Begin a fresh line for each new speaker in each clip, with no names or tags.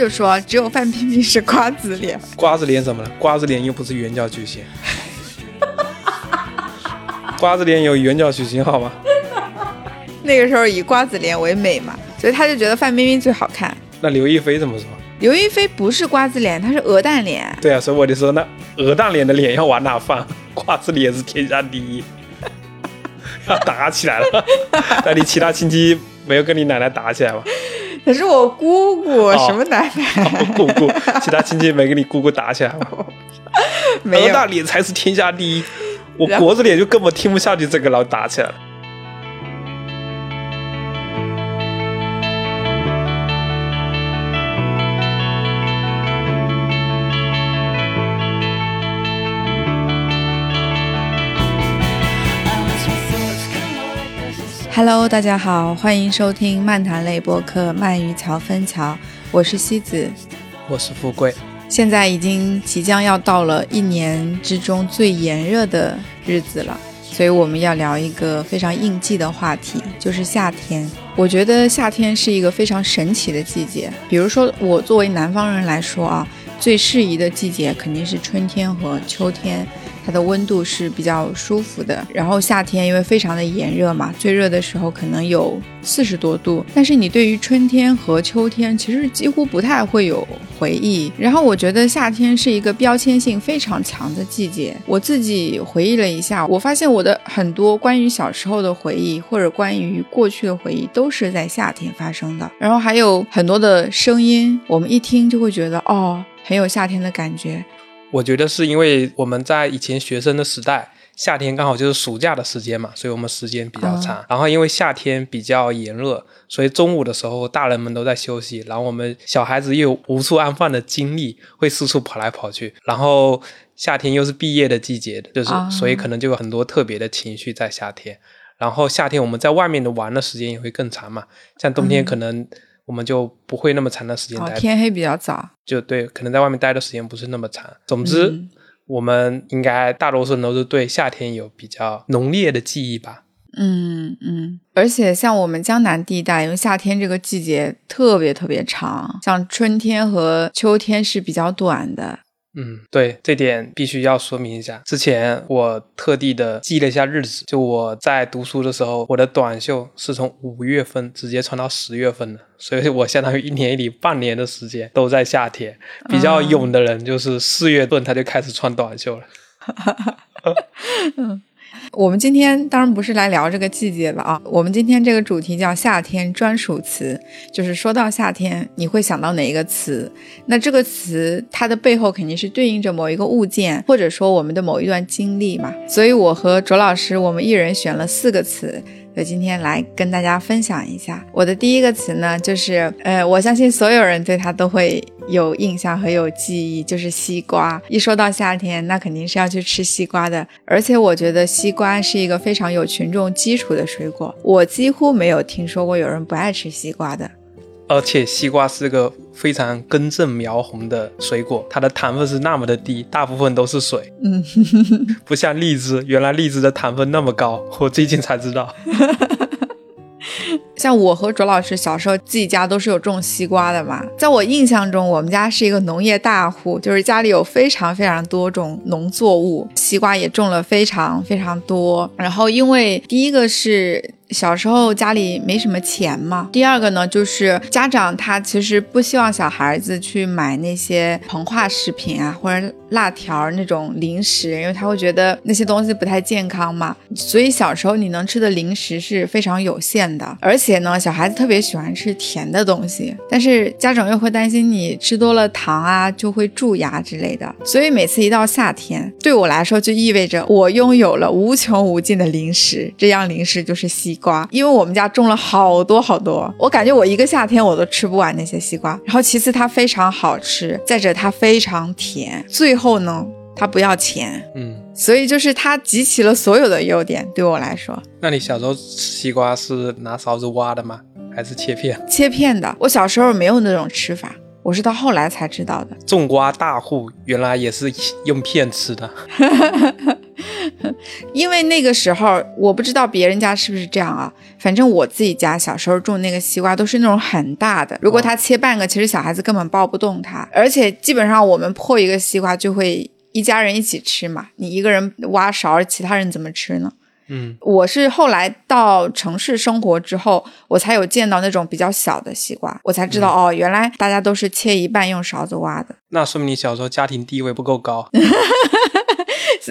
就说只有范冰冰是瓜子脸。
瓜子脸怎么了？瓜子脸又不是圆角矩形。瓜子脸有圆角矩形好吗？
那个时候以瓜子脸为美嘛，所以他就觉得范冰冰最好看。
那刘亦菲怎么说？
刘亦菲不是瓜子脸，她是鹅蛋脸。
对啊，所以我就说那鹅蛋脸的脸要往哪放？瓜子脸是天下第一，要打起来了。那你其他亲戚没有跟你奶奶打起来吗？
可是我姑姑什么奶奶？
姑姑，其他亲戚没跟你姑姑打起来吗？
没有。
鹅蛋脸才是天下第一。我国字脸就根本听不下去这个，然后打起来了。
Hello，大家好，欢迎收听漫谈类播客《鳗鱼桥分桥》，我是西子，
我是富贵。
现在已经即将要到了一年之中最炎热的日子了，所以我们要聊一个非常应季的话题，就是夏天。我觉得夏天是一个非常神奇的季节。比如说，我作为南方人来说啊，最适宜的季节肯定是春天和秋天。它的温度是比较舒服的，然后夏天因为非常的炎热嘛，最热的时候可能有四十多度。但是你对于春天和秋天其实几乎不太会有回忆。然后我觉得夏天是一个标签性非常强的季节。我自己回忆了一下，我发现我的很多关于小时候的回忆或者关于过去的回忆都是在夏天发生的。然后还有很多的声音，我们一听就会觉得哦，很有夏天的感觉。
我觉得是因为我们在以前学生的时代，夏天刚好就是暑假的时间嘛，所以我们时间比较长。然后因为夏天比较炎热，所以中午的时候大人们都在休息，然后我们小孩子又有无处安放的精力，会四处跑来跑去。然后夏天又是毕业的季节，就是所以可能就有很多特别的情绪在夏天。然后夏天我们在外面的玩的时间也会更长嘛，像冬天可能。我们就不会那么长的时间待，
天黑比较早，
就对，可能在外面待的时间不是那么长。总之，我们应该大多数人都是对夏天有比较浓烈的记忆吧。
嗯嗯，而且像我们江南地带，因为夏天这个季节特别特别长，像春天和秋天是比较短的。
嗯，对，这点必须要说明一下。之前我特地的记了一下日子，就我在读书的时候，我的短袖是从五月份直接穿到十月份的，所以我相当于一年里半年的时间都在夏天。比较勇的人就是四月份他就开始穿短袖了。
嗯。我们今天当然不是来聊这个季节了啊，我们今天这个主题叫夏天专属词，就是说到夏天，你会想到哪一个词？那这个词它的背后肯定是对应着某一个物件，或者说我们的某一段经历嘛。所以我和卓老师，我们一人选了四个词。所以今天来跟大家分享一下我的第一个词呢，就是呃，我相信所有人对它都会有印象和有记忆，就是西瓜。一说到夏天，那肯定是要去吃西瓜的。而且我觉得西瓜是一个非常有群众基础的水果，我几乎没有听说过有人不爱吃西瓜的。
而且西瓜是个非常根正苗红的水果，它的糖分是那么的低，大部分都是水。嗯，不像荔枝，原来荔枝的糖分那么高，我最近才知道。
像我和卓老师小时候自己家都是有种西瓜的嘛，在我印象中，我们家是一个农业大户，就是家里有非常非常多种农作物，西瓜也种了非常非常多。然后因为第一个是。小时候家里没什么钱嘛。第二个呢，就是家长他其实不希望小孩子去买那些膨化食品啊，或者辣条那种零食，因为他会觉得那些东西不太健康嘛。所以小时候你能吃的零食是非常有限的。而且呢，小孩子特别喜欢吃甜的东西，但是家长又会担心你吃多了糖啊就会蛀牙之类的。所以每次一到夏天，对我来说就意味着我拥有了无穷无尽的零食。这样零食就是西。瓜，因为我们家种了好多好多，我感觉我一个夏天我都吃不完那些西瓜。然后其次它非常好吃，再者它非常甜，最后呢它不要钱，嗯，所以就是它集齐了所有的优点，对我来说。
那你小时候吃西瓜是拿勺子挖的吗？还是切片？
切片的。我小时候没有那种吃法，我是到后来才知道的。
种瓜大户原来也是用片吃的。
因为那个时候我不知道别人家是不是这样啊，反正我自己家小时候种那个西瓜都是那种很大的，如果它切半个，其实小孩子根本抱不动它，而且基本上我们破一个西瓜就会一家人一起吃嘛，你一个人挖勺，其他人怎么吃呢？
嗯，
我是后来到城市生活之后，我才有见到那种比较小的西瓜，我才知道、哦，原来大家都是切一半用勺子挖的。
那说明你小时候家庭地位不够高。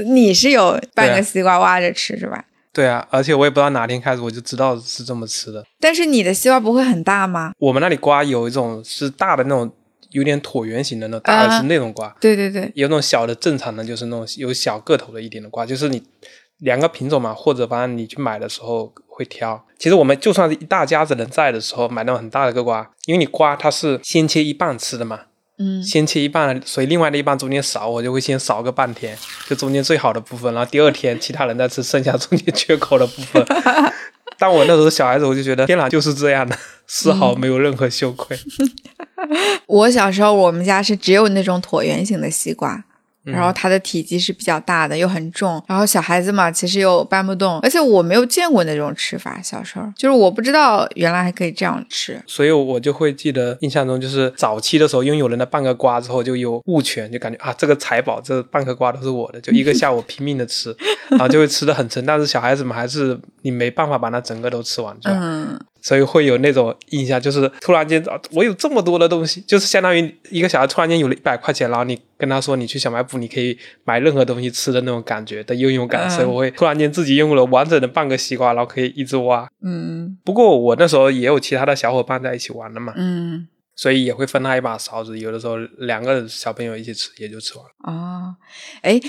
你是有半个西瓜挖着吃是吧？
对啊，而且我也不知道哪天开始我就知道是这么吃的。
但是你的西瓜不会很大吗？
我们那里瓜有一种是大的那种，有点椭圆形的那种，大
啊
的是那种瓜，
对对对，
有那种小的正常的，就是那种有小个头的一点的瓜，就是你两个品种嘛，或者反正你去买的时候会挑。其实我们就算是一大家子人在的时候，买那种很大的个瓜，因为你瓜它是先切一半吃的嘛，
嗯
先切一半，所以另外的一半中间少，我就会先少个半天，就中间最好的部分，然后第二天其他人再吃剩下中间缺口的部分。但我那时候小孩子，我就觉得天哪，就是这样的，丝毫没有任何羞愧。
我小时候我们家是只有那种椭圆形的西瓜。
嗯
然后它的体积是比较大的，又很重。然后小孩子嘛，其实又搬不动，而且我没有见过那种吃法。小时候就是我不知道原来还可以这样吃。
所以我就会记得印象中，就是早期的时候拥有了那半个瓜之后，就有物权，就感觉啊，这个财宝，这半个瓜都是我的，就一个下午拼命的吃，然后就会吃的很撑。但是小孩子们还是你没办法把它整个都吃完？
嗯，
所以会有那种印象，就是突然间啊，我有这么多的东西，就是相当于一个小孩突然间有了一百块钱，然后你跟他说你去小卖部，你可以买任何东西吃的那种感觉的拥有感，
嗯
所以我会突然间自己拥有了完整的半个西瓜，然后可以一直挖。
嗯
不过我那时候也有其他的小伙伴在一起玩的嘛，
嗯
所以也会分他一把勺子，有的时候两个小朋友一起吃也就吃完了。
哦，哎，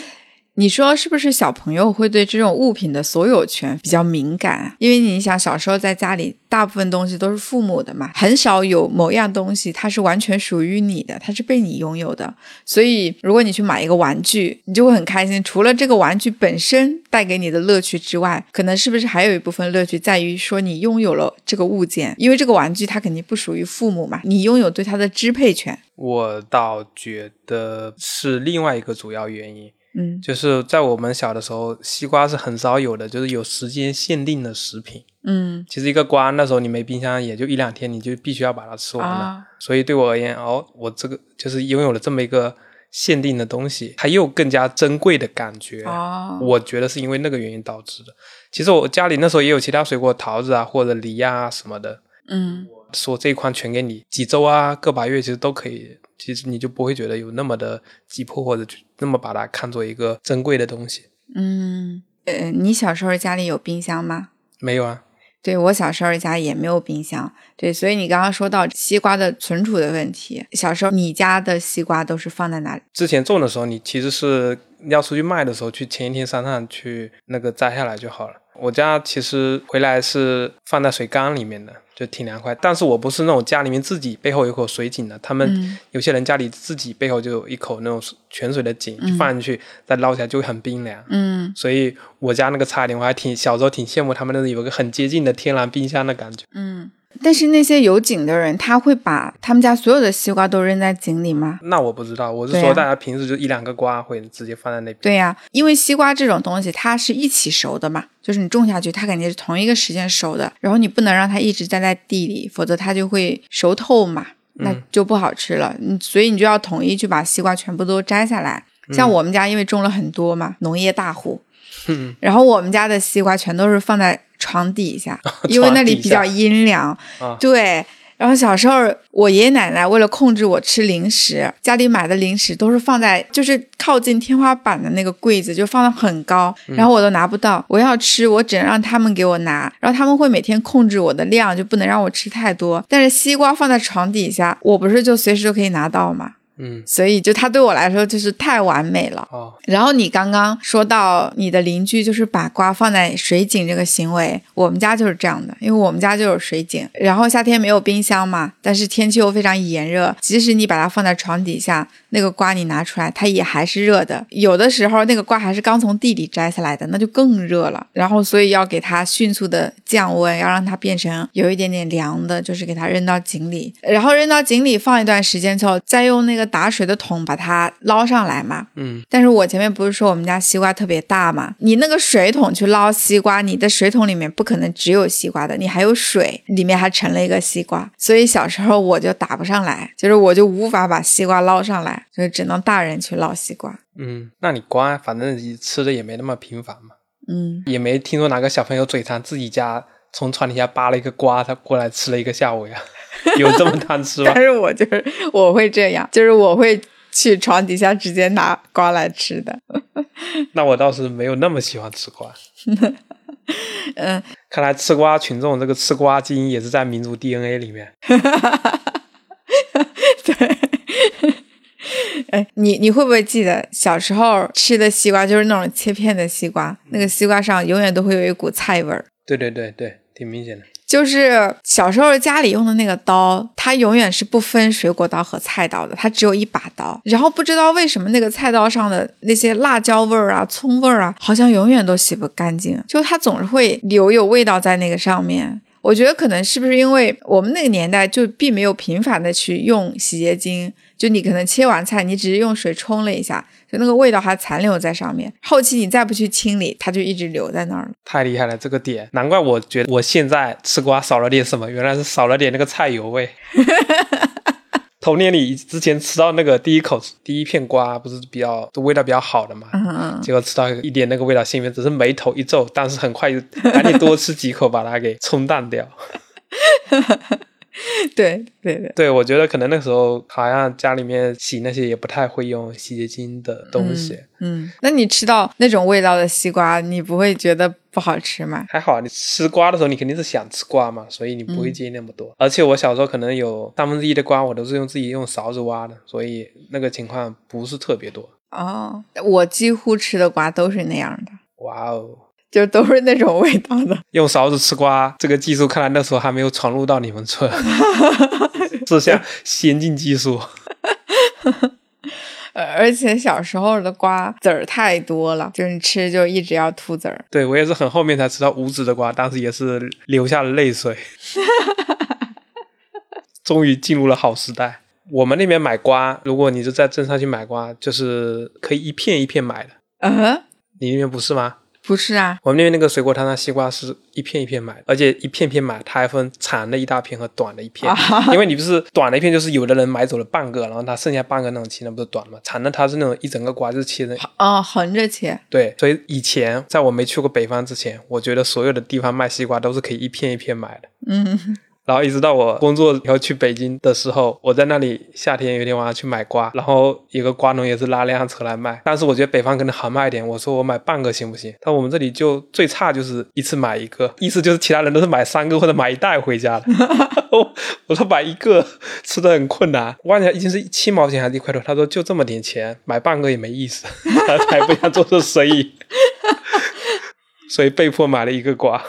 你说是不是小朋友会对这种物品的所有权比较敏感？因为你想，小时候在家里，大部分东西都是父母的嘛，很少有某样东西它是完全属于你的，它是被你拥有的。所以，如果你去买一个玩具，你就会很开心。除了这个玩具本身带给你的乐趣之外，可能是不是还有一部分乐趣在于说你拥有了这个物件，因为这个玩具它肯定不属于父母嘛，你拥有对它的支配权。
我倒觉得是另外一个主要原因，
嗯
就是在我们小的时候，西瓜是很少有的，就是有时间限定的食品。
嗯
其实一个瓜那时候你没冰箱，也就一两天，你就必须要把它吃完了。
啊
所以对我而言，哦，我这个就是拥有了这么一个限定的东西，它又更加珍贵的感觉。
哦
我觉得是因为那个原因导致的。其实我家里那时候也有其他水果，桃子啊或者梨啊什么的，
嗯。
说这一筐全给你，几周啊个把月其实都可以。其实你就不会觉得有那么的急迫，或者就那么把它看作一个珍贵的东西。
嗯，呃，你小时候家里有冰箱吗？
没有啊，
对我小时候家也没有冰箱，对，所以你刚刚说到西瓜的存储的问题，小时候你家的西瓜都是放在哪里？
之前种的时候，你其实是要出去卖的时候，去前一天山上去那个摘下来就好了。我家其实回来是放在水缸里面的，就挺凉快。但是我不是那种家里面自己背后有口水井的，他们
嗯
有些人家里自己背后就有一口那种泉水的井，就放进去再捞起来就会很冰凉。
嗯
所以我家那个差一点，我还挺小时候挺羡慕他们那种有个很接近的天然冰箱的感觉。
嗯。但是那些有井的人，他会把他们家所有的西瓜都扔在井里吗？
那我不知道，我是说大家平时就一两个瓜会直接放在那边。
对呀、因为西瓜这种东西，它是一起熟的嘛，就是你种下去，它肯定是同一个时间熟的，然后你不能让它一直栽在地里，否则它就会熟透嘛，那就不好吃了。嗯，所以你就要统一去把西瓜全部都摘下来。像我们家因为种了很多嘛，农业大户，
嗯
然后我们家的西瓜全都是放在床底下，因为那里比较阴凉。
啊
对。然后小时候，我爷爷奶奶为了控制我吃零食，家里买的零食都是放在就是靠近天花板的那个柜子，就放的很高，然后我都拿不到。我要吃，我只能让他们给我拿，然后他们会每天控制我的量，就不能让我吃太多。但是西瓜放在床底下，我不是就随时都可以拿到吗？
嗯，
所以就它对我来说就是太完美了。
哦，
然后你刚刚说到你的邻居就是把瓜放在水井这个行为，我们家就是这样的，因为我们家就有水井，然后夏天没有冰箱嘛，但是天气又非常炎热，即使你把它放在床底下，那个瓜你拿出来，它也还是热的。有的时候那个瓜还是刚从地里摘下来的，那就更热了。然后所以要给它迅速的降温，要让它变成有一点点凉的，就是给它扔到井里，然后扔到井里放一段时间之后，再用那个打水的桶把它捞上来嘛。
嗯，
但是我前面不是说我们家西瓜特别大嘛？你那个水桶去捞西瓜，你的水桶里面不可能只有西瓜的，你还有水，里面还盛了一个西瓜。所以小时候我就打不上来，就是我就无法把西瓜捞上来，所以只能大人去捞西瓜。
嗯，那你瓜反正你吃的也没那么频繁嘛，
嗯，
也没听说哪个小朋友嘴馋自己家从床底下扒了一个瓜，他过来吃了一个下午呀，有这么贪吃吗
但？是我就是我会这样，就是我会去床底下直接拿瓜来吃的。
那我倒是没有那么喜欢吃瓜。
嗯，
看来吃瓜群众这个吃瓜基因也是在民族 DNA 里面。
对哎，你你会不会记得小时候吃的西瓜就是那种切片的西瓜，那个西瓜上永远都会有一股菜味儿。
对对对对，挺明显的。
就是小时候家里用的那个刀，它永远是不分水果刀和菜刀的，它只有一把刀。然后不知道为什么那个菜刀上的那些辣椒味儿啊、葱味儿啊，好像永远都洗不干净，就它总是会留有味道在那个上面。我觉得可能是不是因为我们那个年代就并没有频繁的去用洗洁精，就你可能切完菜，你只是用水冲了一下，就那个味道还残留在上面。后期你再不去清理，它就一直留在那儿了。
太厉害了，这个点，难怪我觉得我现在吃瓜少了点什么，原来是少了点那个菜油味。童年里之前吃到那个第一口第一片瓜，不是比较都味道比较好的嘛，
嗯嗯，
结果吃到一点那个味道，心里面只是眉头一皱，但是很快就赶紧多吃几口，把它给冲淡掉。
对对对。
对，我觉得可能那时候好像家里面洗那些也不太会用洗洁精的东西，
嗯，那你吃到那种味道的西瓜，你不会觉得不好吃吗？
还好，你吃瓜的时候，你肯定是想吃瓜嘛，所以你不会介意那么多。而且我小时候可能有三分之一的瓜，我都是用自己用勺子挖的，所以那个情况不是特别多。
哦，我几乎吃的瓜都是那样的，
哇哦，
就都是那种味道的。
用勺子吃瓜这个技术，看来那时候还没有传入到你们村，这项先进技术。
呃，而且小时候的瓜籽儿太多了，就是你吃就一直要吐籽儿。
对我也是很后面才吃到无籽的瓜，当时也是流下了泪水。终于进入了好时代。我们那边买瓜，如果你是在镇上去买瓜，就是可以一片一片买的。
嗯，
你那边不是吗？
不是啊，
我们那边那个水果摊上西瓜是一片一片买，而且一片片买，它还分长的一大片和短的一片。因为你不是短的一片，就是有的人买走了半个，然后他剩下半个那种切，那不是短的吗？长的它是那种一整个瓜就是切的。
哦，横着切。
对，所以以前在我没去过北方之前，我觉得所有的地方卖西瓜都是可以一片一片买的。
嗯，
然后一直到我工作以后去北京的时候，我在那里夏天有一天晚上去买瓜，然后一个瓜农也是拉辆车来卖，但是我觉得北方可能好卖一点，我说我买半个行不行？但我们这里就最差就是一次买一个，意思就是其他人都是买三个或者买一袋回家的，我说买一个吃的很困难，我问他已经是七毛钱还是一块多，他说就这么点钱，买半个也没意思，他也不想做这生意。所以被迫买了一个瓜，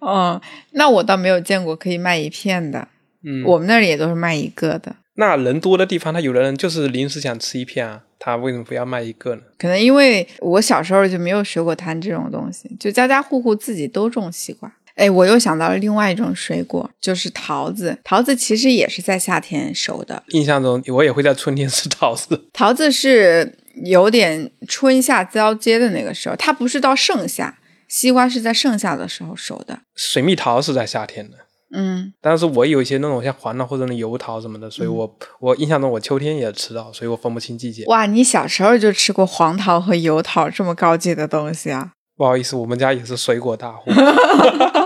哦，那我倒没有见过可以卖一片的，
嗯，
我们那里也都是卖一个的。
那人多的地方，他有的人就是临时想吃一片啊，他为什么不要卖一个呢？
可能因为我小时候就没有水果摊这种东西，就家家户户自己都种西瓜。哎，我又想到了另外一种水果，就是桃子。桃子其实也是在夏天熟的，
印象中我也会在春天吃桃子，
桃子是有点春夏交接的那个时候，它不是到盛夏，西瓜是在盛夏的时候熟的。
水蜜桃是在夏天的。
嗯，
但是我有一些那种像黄桃或者那油桃什么的，所以我、我印象中我秋天也吃到，所以我分不清季节。
哇，你小时候就吃过黄桃和油桃这么高级的东西啊？
不好意思，我们家也是水果大户，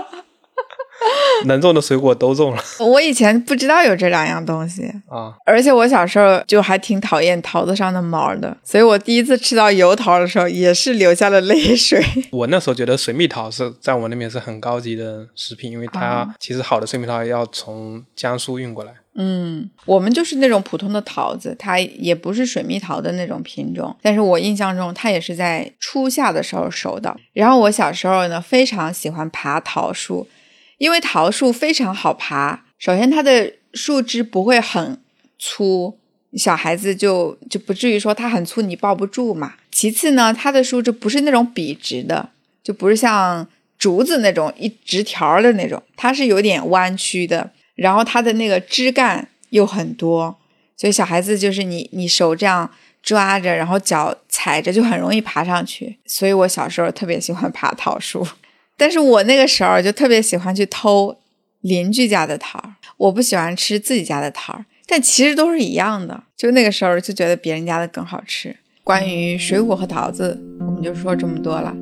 能种的水果都种了
我以前不知道有这两样东西，
啊。
而且我小时候就还挺讨厌桃子上的毛的，所以我第一次吃到油桃的时候也是流下了泪水。
我那时候觉得水蜜桃是在我那边是很高级的食品，因为它
啊
其实好的水蜜桃要从江苏运过来。
嗯，我们就是那种普通的桃子，它也不是水蜜桃的那种品种，但是我印象中它也是在初夏的时候熟的。然后我小时候呢，非常喜欢爬桃树，因为桃树非常好爬。首先，它的树枝不会很粗，小孩子就就不至于说它很粗你抱不住嘛。其次呢，它的树枝不是那种笔直的，就不是像竹子那种一直条的那种，它是有点弯曲的。然后它的那个枝干又很多，所以小孩子就是你你手这样抓着，然后脚踩着就很容易爬上去。所以我小时候特别喜欢爬桃树，但是我那个时候就特别喜欢去偷邻居家的桃儿，我不喜欢吃自己家的桃儿，但其实都是一样的。就那个时候就觉得别人家的更好吃。关于水果和桃子，我们就说这么多了。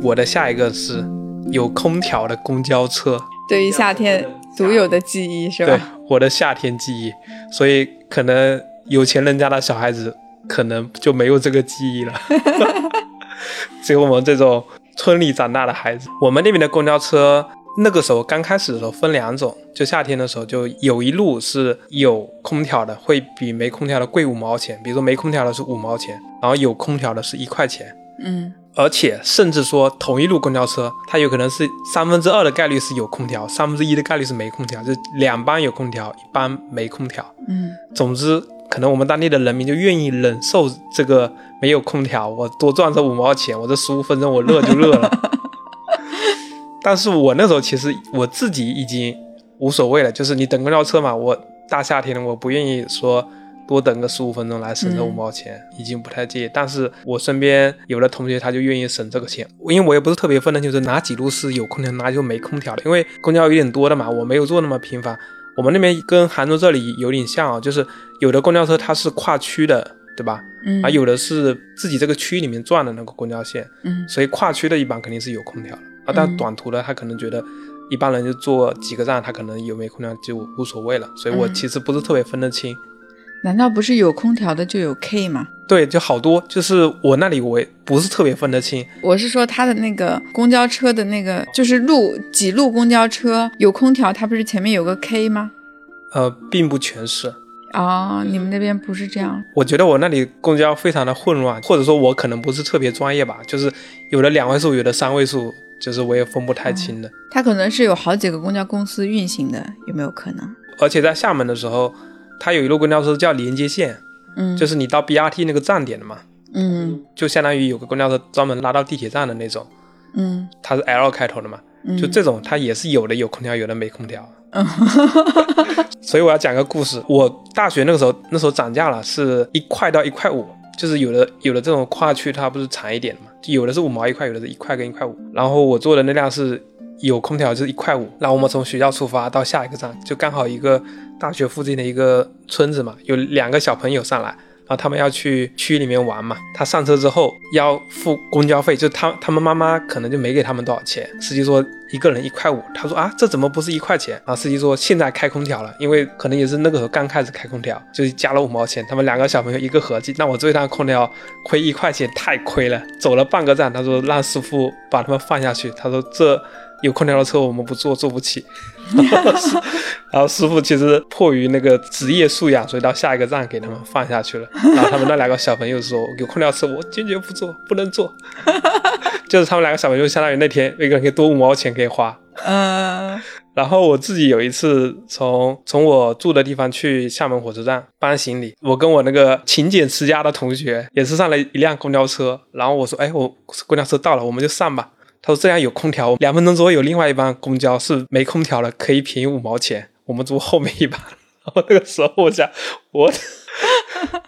我的下一个是有空调的公交车，
对于夏天独有的记忆是吧
对
吧？
我的夏天记忆，所以可能有钱人家的小孩子可能就没有这个记忆了，只有我们这种村里长大的孩子。我们那边的公交车那个时候刚开始的时候分两种，就夏天的时候就有一路是有空调的，会比没空调的贵五毛钱，比如说没空调的是五毛钱，然后有空调的是一块钱。
嗯
而且甚至说同一路公交车，它有可能是三分之二的概率是有空调，三分之一的概率是没空调，就两班有空调，一班没空调。
嗯
总之，可能我们当地的人民就愿意忍受这个没有空调，我多赚这五毛钱，我这十五分钟我热就热了。但是我那时候其实我自己已经无所谓了，就是你等公交车嘛，我大夏天的我不愿意说多等个十五分钟来省这
嗯
五毛钱，已经不太介意。但是我身边有的同学他就愿意省这个钱，因为我也不是特别分得清楚哪几路是有空调，哪就没空调的，因为公交有点多的嘛，我没有坐那么频繁。我们那边跟杭州这里有点像啊，就是有的公交车它是跨区的，对吧？
嗯，
啊有的是自己这个区里面转的那个公交线，
嗯
所以跨区的一般肯定是有空调的啊。但
嗯
短途的他可能觉得一般人就坐几个站，他可能有没有空调就无所谓了。所以我
嗯
其实不是特别分得清。
难道不是有空调的就有 K 吗？
对，就好多，就是我那里我也不是特别分得清。
我是说它的那个公交车的那个，就是路几路公交车有空调，它不是前面有个 K 吗？
呃，并不全是。
哦，你们那边不是这样？
我觉得我那里公交非常的混乱，或者说我可能不是特别专业吧，就是有的两位数，有的三位数，就是我也分不太清的。
它可能是有好几个公交公司运行的，有没有可能？
而且在厦门的时候，它有一路公交车叫连接线，
嗯，
就是你到 BRT 那个站点的嘛，
嗯。
就相当于有个公交车专门拉到地铁站的那种，
嗯。
它是 L 开头的嘛，
嗯，
就这种它也是有的有空调，有的没空调。所以我要讲个故事，我大学那个时候，那时候涨价了，是一块到一块五，就是有的有的这种跨区它不是长一点的嘛，有的是五毛一块，有的是一块跟一块五。然后我坐的那辆是有空调，就是一块五。然后我们从学校出发到下一个站，就刚好一个大学附近的一个村子嘛，有两个小朋友上来。然后他们要去区里面玩嘛，他上车之后要付公交费，就他他们妈妈可能就没给他们多少钱，司机说一个人一块五，他说啊这怎么不是一块钱？然后司机说现在开空调了，因为可能也是那个时候刚开始开空调，就加了五毛钱，他们两个小朋友一个合计，那我这一趟空调亏一块钱太亏了，走了半个站，他说让师傅把他们放下去，他说这。有空调的车我们不坐，坐不起。然后师傅其实迫于那个职业素养，所以到下一个站给他们放下去了。然后他们那两个小朋友说：“有空调车我坚决不坐，不能坐。”就是他们两个小朋友相当于那天每个人可以多五毛钱可以花。
嗯
然后我自己有一次从从我住的地方去厦门火车站搬行李，我跟我那个勤俭持家的同学也是上了一辆公交车，然后我说：“哎，我公交车到了，我们就上吧。”他说：“这样有空调，两分钟之后有另外一班公交是没空调了，可以便宜五毛钱，我们坐后面一班。”然后那个时候我想，我，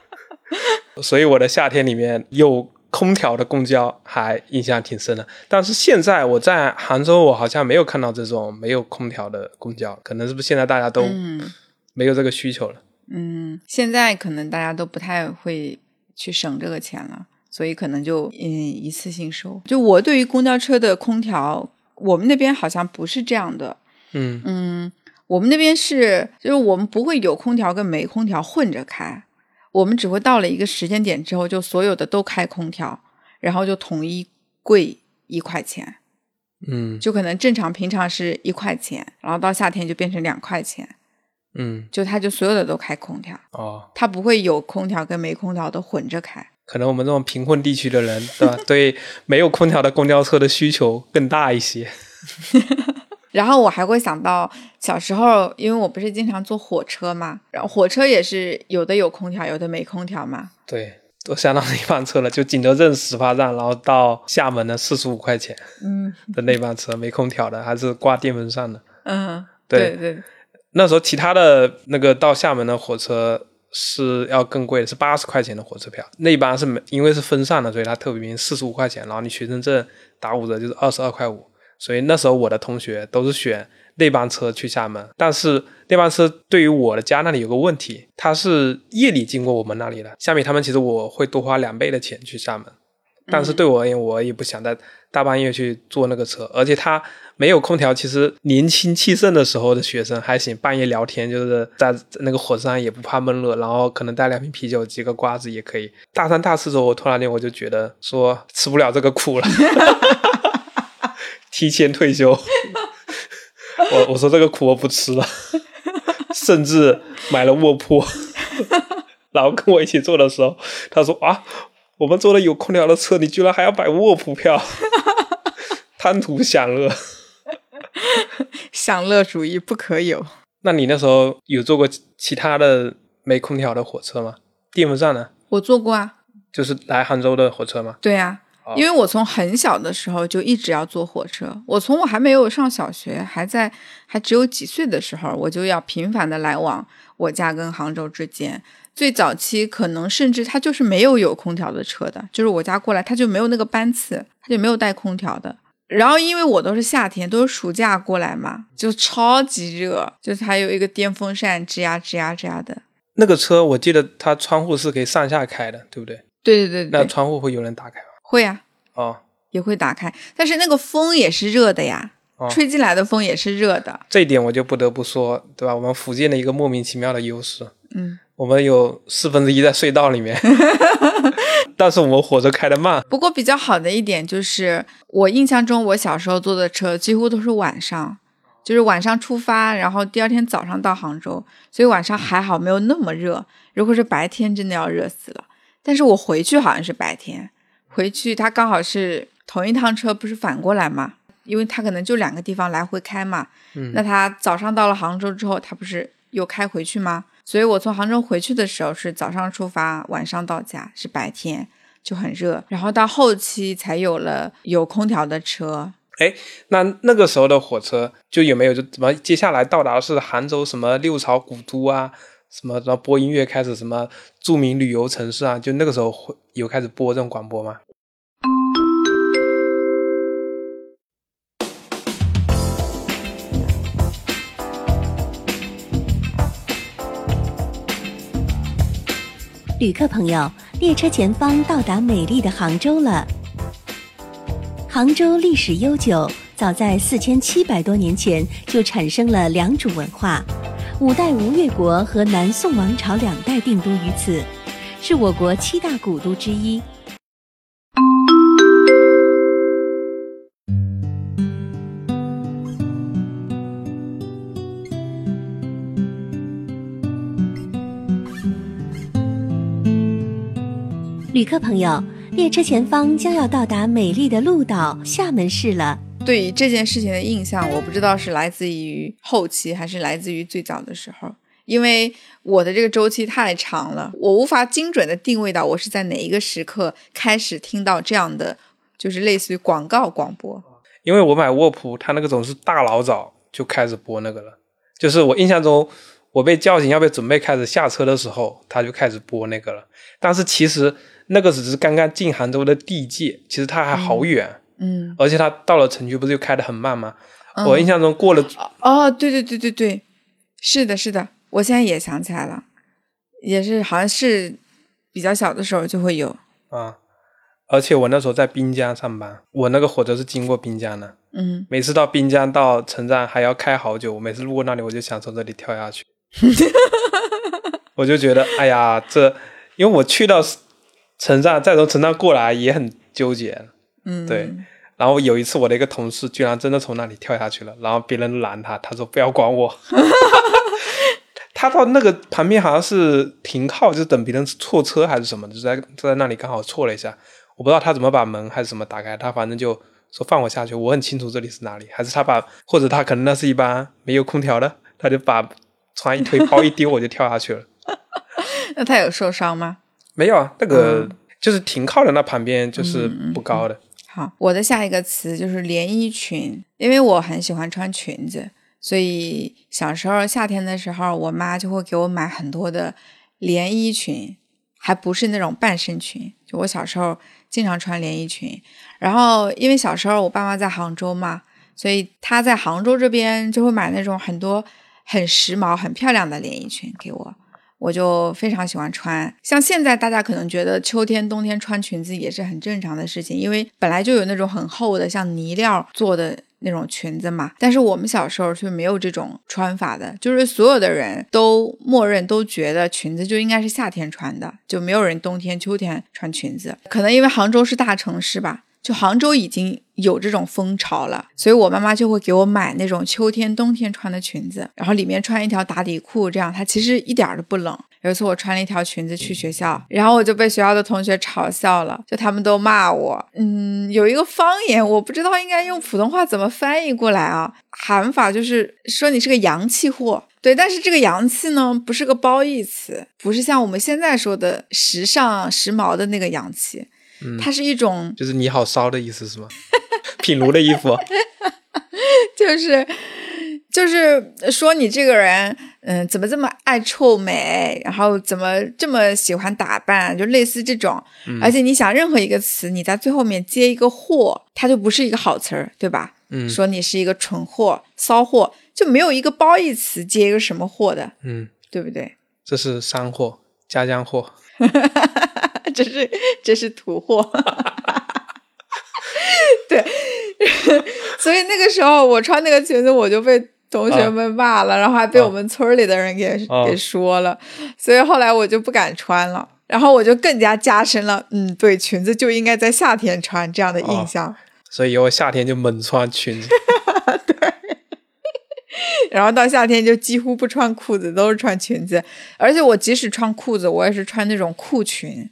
所以我的夏天里面有空调的公交还印象挺深的。但是现在我在杭州，我好像没有看到这种没有空调的公交，可能是不是现在大家都
嗯
没有这个需求了？
嗯，现在可能大家都不太会去省这个钱了，所以可能就嗯一次性收。就我对于公交车的空调，我们那边好像不是这样的。
嗯
嗯，我们那边是，就是我们不会有空调跟没空调混着开，我们只会到了一个时间点之后，就所有的都开空调，然后就统一贵一块钱，
嗯
就可能正常平常是一块钱，然后到夏天就变成两块钱，
嗯
就它就所有的都开空调，
哦，
它不会有空调跟没空调的混着开。
可能我们这种贫困地区的人，对吧？对没有空调的公交车的需求更大一些。
然后我还会想到小时候，因为我不是经常坐火车嘛，然后火车也是有的有空调，有的没空调嘛。
对，都相当于一班车了，就景德镇始发站，然后到厦门的四十五块钱
嗯
的那班车，没空调的，还是挂电风扇的。
嗯，
对
对对，
那时候其他的那个到厦门的火车，是要更贵的，是八十块钱的火车票。那班是没因为是分散的，所以它特别便宜，四十五块钱。然后你学生证打五折就是二十二块五。所以那时候我的同学都是选那班车去厦门，但是那班车对于我的家那里有个问题，它是夜里经过我们那里的。相比他们其实我会多花两倍的钱去厦门，但是对我而言，我也不想在大半夜去坐那个车，而且他没有空调。其实年轻气盛的时候的学生还行，半夜聊天就是在那个火车上也不怕闷热，然后可能带两瓶啤酒、几个瓜子也可以。大三、大四的时候，我突然间我就觉得说吃不了这个苦了，提前退休。我我说这个苦我不吃了，甚至买了卧铺。然后跟我一起坐的时候，他说啊，我们坐的有空调的车，你居然还要买卧铺票，贪图享乐。
享乐主义不可有。
那你那时候有坐过其他的没空调的火车吗？电风扇呢？
我坐过啊，
就是来杭州的火车吗？
对呀、
哦
因为我从很小的时候就一直要坐火车，我从我还没有上小学，还在还只有几岁的时候，我就要频繁的来往我家跟杭州之间。最早期可能甚至它就是没有有空调的车的，就是我家过来它就没有那个班次，它就没有带空调的。然后因为我都是夏天，都是暑假过来嘛，就超级热，就是还有一个电风扇吱呀吱呀吱呀的。
那个车我记得它窗户是可以上下开的，对不对？
对对对对，
那窗户会有人打开吗？
会呀、
哦，
也会打开，但是那个风也是热的呀，
哦
吹进来的风也是热的。
这一点我就不得不说，对吧？我们福建的一个莫名其妙的优势，
嗯，
我们有四分之一在隧道里面，但是我们火车开得慢。
不过比较好的一点就是，我印象中我小时候坐的车几乎都是晚上，就是晚上出发，然后第二天早上到杭州，所以晚上还好没有那么热。如果是白天，真的要热死了。但是我回去好像是白天，回去它刚好是同一趟车，不是反过来嘛？因为它可能就两个地方来回开嘛。
嗯
那它早上到了杭州之后，它不是又开回去吗？所以我从杭州回去的时候是早上出发，晚上到家，是白天就很热。然后到后期才有了有空调的车。
那那个时候的火车就有没有就怎么接下来到达的是杭州什么六朝古都啊，什么然后播音乐开始什么著名旅游城市啊，就那个时候会有开始播这种广播吗？
旅客朋友，列车前方到达美丽的杭州了。杭州历史悠久，早在四千七百多年前就产生了良渚文化，五代吴越国和南宋王朝两代定都于此，是我国七大古都之一。旅客朋友，列车前方将要到达美丽的鹭岛厦门市了。
对于这件事情的印象，我不知道是来自于后期还是来自于最早的时候，因为我的这个周期太长了，我无法精准的定位到我是在哪一个时刻开始听到这样的，就是类似于广告广播。
因为我买卧铺，它那个总是大老早就开始播那个了，就是我印象中，我被叫醒要被准备开始下车的时候，他就开始播那个了。但是其实那个只是刚刚进杭州的地界，其实它还好远，
嗯，
而且它到了城区不是又开得很慢吗？
嗯。
我印象中过了
哦，对对对对对，是的，是的，我现在也想起来了，也是好像是比较小的时候就会有。
啊，而且我那时候在滨江上班，我那个火车是经过滨江的，
嗯，
每次到滨江到城站还要开好久，我每次路过那里我就想从这里跳下去，我就觉得哎呀，这因为我去到城站再从城站过来也很纠结，
嗯，
对。然后有一次我的一个同事居然真的从那里跳下去了，然后别人拦他，他说不要管我。他到那个旁边好像是停靠，就是等别人错车还是什么，就在就在那里刚好错了一下，我不知道他怎么把门还是什么打开，他反正就说放我下去，我很清楚这里是哪里，还是他把或者他可能那是一般没有空调的，他就把床一推，包一丢，我就跳下去了。
那他有受伤吗？
没有啊，那个、就是停靠的那旁边就是不高的，
好，我的下一个词就是连衣裙，因为我很喜欢穿裙子，所以小时候夏天的时候，我妈就会给我买很多的连衣裙，还不是那种半身裙。就我小时候经常穿连衣裙，然后因为小时候我爸妈在杭州嘛，所以他在杭州这边就会买那种很多很时髦、很漂亮的连衣裙给我。我就非常喜欢穿，像现在大家可能觉得秋天、冬天穿裙子也是很正常的事情，因为本来就有那种很厚的像呢料做的那种裙子嘛。但是我们小时候是没有这种穿法的，就是所有的人都默认都觉得裙子就应该是夏天穿的，就没有人冬天、秋天穿裙子。可能因为杭州是大城市吧。就杭州已经有这种风潮了，所以我妈妈就会给我买那种秋天、冬天穿的裙子，然后里面穿一条打底裤，这样它其实一点都不冷。有一次我穿了一条裙子去学校，然后我就被学校的同学嘲笑了，就他们都骂我。嗯，有一个方言我不知道应该用普通话怎么翻译过来啊，喊法就是说你是个洋气货。对，但是这个洋气呢，不是个褒义词，不是像我们现在说的时尚、时髦的那个洋气。它是一种，
就是你好骚的意思是吗？品如的衣服，
就是就是说你这个人，嗯，怎么这么爱臭美，然后怎么这么喜欢打扮，就类似这种。而且你想任何一个词，你在最后面接一个货，它就不是一个好词儿，对吧？
嗯，
说你是一个蠢货、骚货，就没有一个褒义词接一个什么货的，
嗯，
对不对？
这是山货、家乡货。
这是这是土货，对，所以那个时候我穿那个裙子，我就被同学们骂了，然后还被我们村里的人给给说了，所以后来我就不敢穿了，然后我就更加加深了，嗯，对，裙子就应该在夏天穿这样的印象，
所以以后夏天就猛穿裙子，
对，然后到夏天就几乎不穿裤子，都是穿裙子，而且我即使穿裤子，我也是穿那种裤裙。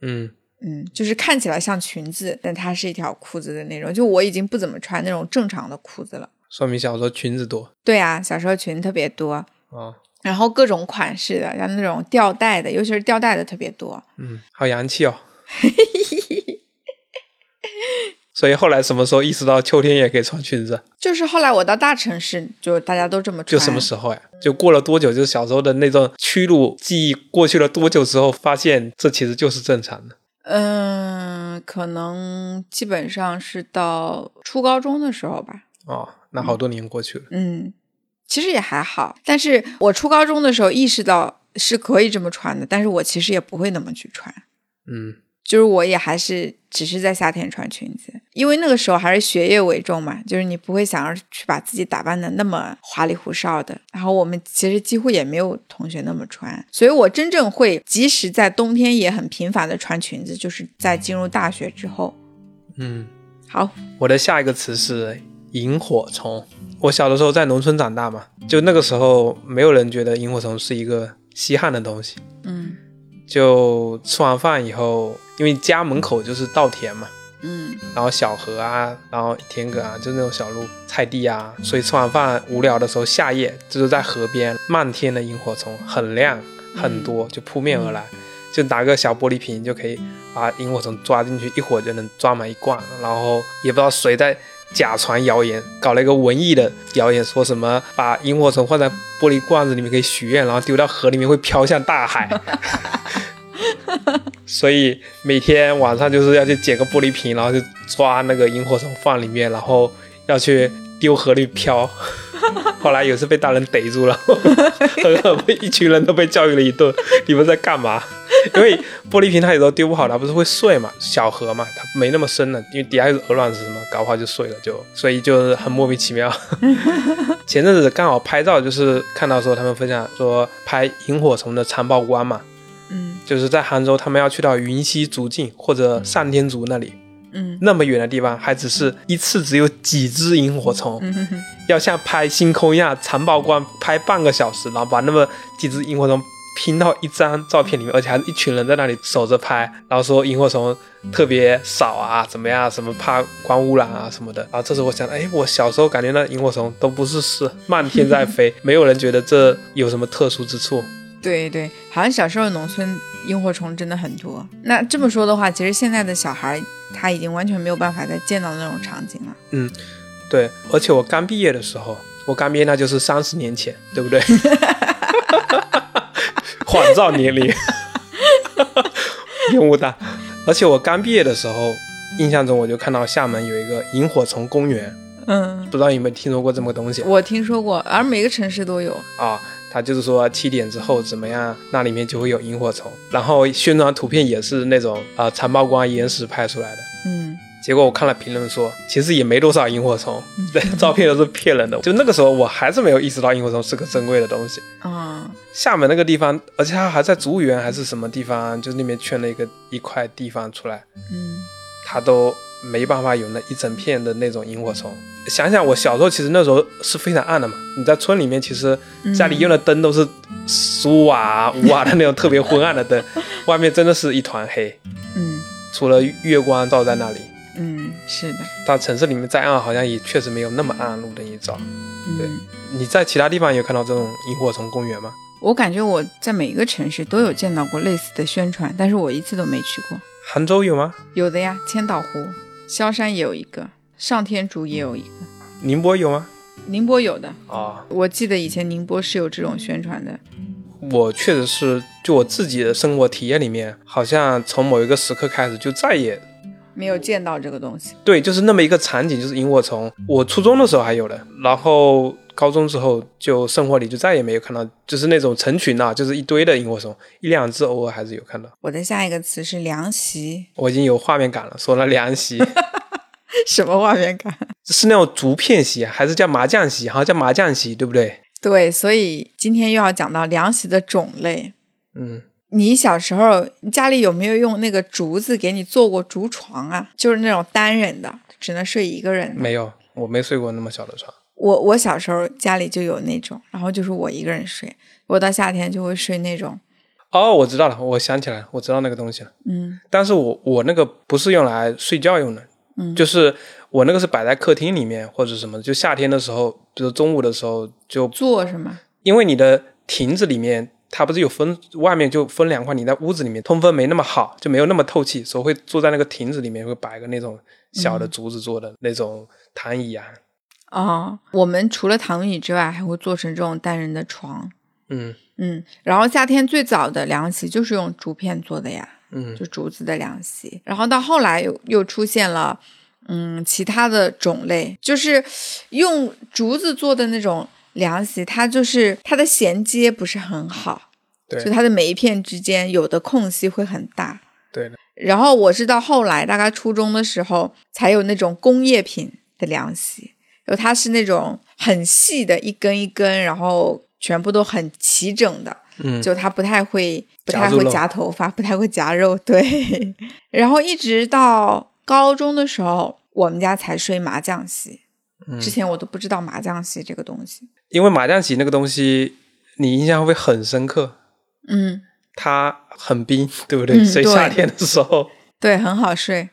嗯
嗯，就是看起来像裙子，但它是一条裤子的那种。就我已经不怎么穿那种正常的裤子了。
说明小时候裙子多。
对啊，小时候裙特别多
啊，
然后各种款式的，像那种吊带的，尤其是吊带的特别多。
嗯，好洋气哦。所以后来什么时候意识到秋天也可以穿裙子？
就是后来我到大城市，就大家都这么穿。
就什么时候呀？就过了多久？就是小时候的那种屈辱记忆过去了多久之后，发现这其实就是正常的。
嗯，可能基本上是到初高中的时候吧。
哦，那好多年过去了。
嗯，其实也还好。但是我初高中的时候意识到是可以这么穿的，但是我其实也不会那么去穿。
嗯。
就是我也还是只是在夏天穿裙子，因为那个时候还是学业为重嘛，就是你不会想要去把自己打扮的那么花里胡哨的。然后我们其实几乎也没有同学那么穿，所以我真正会即使在冬天也很频繁的穿裙子，就是在进入大学之后。
嗯，
好，
我的下一个词是萤火虫。我小的时候在农村长大嘛，就那个时候没有人觉得萤火虫是一个稀罕的东西。
嗯。
就吃完饭以后，因为家门口就是稻田嘛，
嗯，
然后小河啊，然后田埂啊，就那种小路、菜地啊，所以吃完饭无聊的时候，夏夜就是在河边，漫天的萤火虫很亮很多，就扑面而来，就拿个小玻璃瓶就可以把萤火虫抓进去，一会儿就能抓满一罐，然后也不知道谁在。假传谣言，搞了一个文艺的谣言，说什么把萤火虫放在玻璃罐子里面可以许愿，然后丢到河里面会飘向大海。所以每天晚上就是要去捡个玻璃瓶，然后就抓那个萤火虫放里面，然后要去丢河里漂。后来有次被大人逮住了，被一群人都被教育了一顿。你们在干嘛？因为玻璃瓶它有时候丢不好，它不是会碎嘛？小河嘛，它没那么深的，因为底下有鹅卵石嘛，搞不好就碎了，就所以就是很莫名其妙。前阵子刚好拍照，就是看到说他们分享说拍萤火虫的藏宝关嘛，就是在杭州，他们要去到云溪竹径或者上天竺那里。
嗯，
那么远的地方，还只是一次只有几只萤火虫，要像拍星空一样，长曝光拍半个小时，然后把那么几只萤火虫拼到一张照片里面，而且还是一群人在那里守着拍，然后说萤火虫特别少啊，怎么样，什么怕光污染啊什么的。然后这时候我想，哎，我小时候感觉那萤火虫都不是事，漫天在飞，没有人觉得这有什么特殊之处。
对对，好像小时候农村萤火虫真的很多。那这么说的话，其实现在的小孩他已经完全没有办法再见到那种场景了。
嗯，对。而且我刚毕业的时候，我刚毕业那就是三十年前，对不对？谎造 年龄，烟雾弹。而且我刚毕业的时候，印象中我就看到厦门有一个萤火虫公园，
嗯，
不知道有没有听说过这么个东西
我听说过，而每个城市都有。
啊？它就是说七点之后怎么样，那里面就会有萤火虫，然后宣传图片也是那种啊、长曝光延时拍出来的。
嗯
结果我看了评论说，其实也没多少萤火虫，对，照片都是骗人的。就那个时候，我还是没有意识到萤火虫是个珍贵的东西。
啊，
厦门那个地方，而且它还在植物园还是什么地方，就是那边圈了一个一块地方出来，
嗯
他都没办法有那一整片的那种萤火虫。想想我小时候，其实那时候是非常暗的嘛。你在村里面，其实家里用的灯都是十五瓦、五瓦的那种特别昏暗的灯，外面真的是一团黑，
嗯
除了月光照在那里。
嗯，是的，
到城市里面再暗，好像也确实没有那么暗，路灯一照。对
嗯。
你在其他地方有看到这种萤火虫公园吗？
我感觉我在每个城市都有见到过类似的宣传，但是我一次都没去过。
杭州有吗？
有的呀，千岛湖、萧山也有一个，上天竺也有一个，
宁波有吗？
宁波有的。
啊、
我记得以前宁波是有这种宣传的。
我确实是，就我自己的生活体验里面，好像从某一个时刻开始就再也
没有见到这个东西。
对，就是那么一个场景，就是萤火虫。我初中的时候还有的，然后高中之后就生活里就再也没有看到，就是那种成群啊，就是一堆的萤火虫，一两只偶尔还是有看到。
我的下一个词是凉席，
我已经有画面感了，说了凉席
什么画面感？
是那种竹片席，还是叫麻将席？好像叫麻将席，对不对？
对，所以今天又要讲到凉席的种类。
嗯，
你小时候家里有没有用那个竹子给你做过竹床啊？就是那种单人的，只能睡一个人的。
没有，我没睡过那么小的床。
我我小时候家里就有那种，然后就是我一个人睡。我到夏天就会睡那种，
哦，我知道了，我想起来了，我知道那个东西了。
嗯
但是我我那个不是用来睡觉用的，
嗯
就是我那个是摆在客厅里面或者什么，就夏天的时候，比如中午的时候，就
做是吗？
因为你的亭子里面它不是有分，外面就分凉快，你在屋子里面通风没那么好，就没有那么透气，所以会坐在那个亭子里面，会摆个那种小的竹子做的那种躺椅啊，
哦，我们除了躺椅之外，还会做成这种单人的床。
嗯
嗯，然后夏天最早的凉席就是用竹片做的呀，
嗯
就竹子的凉席。然后到后来又又出现了，嗯，其他的种类，就是用竹子做的那种凉席，它就是它的衔接不是很好，
对
就它的每一片之间有的空隙会很大。
对的，
然后我是到后来大概初中的时候，才有那种工业品的凉席，就它是那种很细的，一根一根，然后全部都很齐整的，
嗯
就它不太会不太会
夹
头发，不太会夹肉，对。然后一直到高中的时候，我们家才睡麻将席，
嗯
之前我都不知道麻将席这个东西。
因为麻将席那个东西，你印象会很深刻？
嗯，
它很冰，对不对？
嗯
所以
对
夏天的时候，
对，很好睡。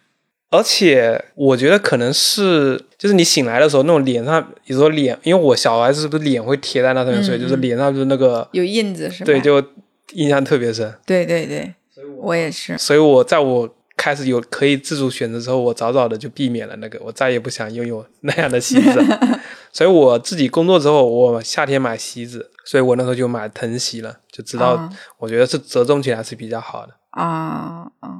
而且我觉得可能是，就是你醒来的时候，那种脸上，有时候脸，因为我小孩子是不是脸会贴在那上面睡，
嗯
就是脸上就是那个，
有印子是吧？
对，就印象特别深。
对对对，我也是。
所以我在我开始有可以自主选择之后，我早早的就避免了那个，我再也不想拥有那样的席子。所以我自己工作之后，我夏天买席子，所以我那时候就买藤席了，就知道
啊
我觉得是折中起来是比较好的。
啊啊！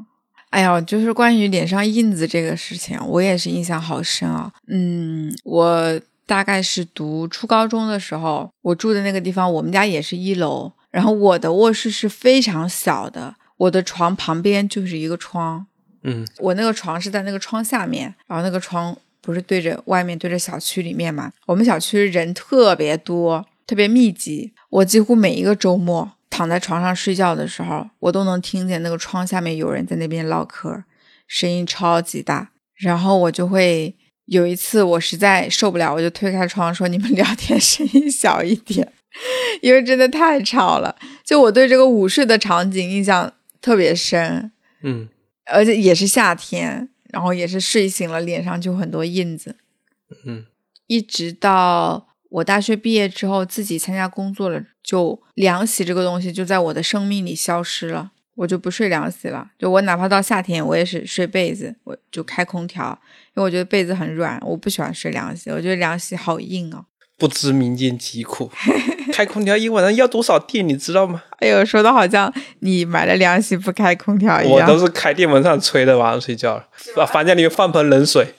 哎呀，就是关于脸上印子这个事情，我也是印象好深啊。嗯，我大概是读初高中的时候，我住的那个地方，我们家也是一楼，然后我的卧室是非常小的，我的床旁边就是一个窗，
嗯
我那个床是在那个窗下面，然后那个窗不是对着外面对着小区里面嘛？我们小区人特别多，特别密集。我几乎每一个周末躺在床上睡觉的时候，我都能听见那个窗下面有人在那边唠嗑，声音超级大。然后我就会有一次我实在受不了，我就推开窗说：“你们聊天声音小一点。”因为真的太吵了，就我对这个午睡的场景印象特别深。
嗯
而且也是夏天，然后也是睡醒了，脸上就很多印子。
嗯
一直到我大学毕业之后，自己参加工作了，就凉席这个东西就在我的生命里消失了，我就不睡凉席了。就我哪怕到夏天，我也是睡被子，我就开空调，因为我觉得被子很软，我不喜欢睡凉席，我觉得凉席好硬哦。
不知民间疾苦。开空调一晚上要多少电，你知道吗？
哎呦，说的好像你买了凉席不开空调一样。
我都是开电风扇吹的，晚上睡觉了，把房间里面放盆冷水。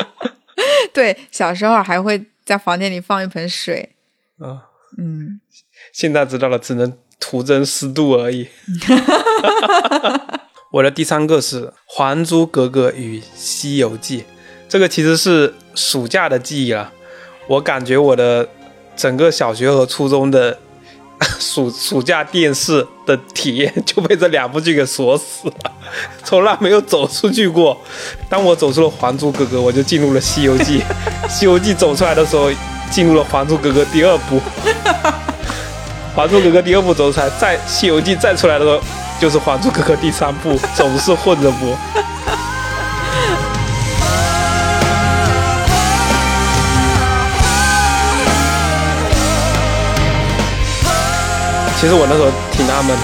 对，小时候还会在房间里放一盆水。
啊，
嗯，
现在知道了，只能徒增湿度而已。我的第三个是《还珠格格》与《西游记》，这个其实是暑假的记忆了。我感觉我的整个小学和初中的 暑暑假电视的体验就被这两部剧给锁死了，从来没有走出去过。当我走出了《还珠格格》，我就进入了《西游记》。《西游记》走出来的时候，进入了《还珠格格》第二部。《还珠格格》第二部走出来，在《西游记》再出来的时候，就是《还珠格格》第三部，总是混着播。其实我那时候挺纳闷的，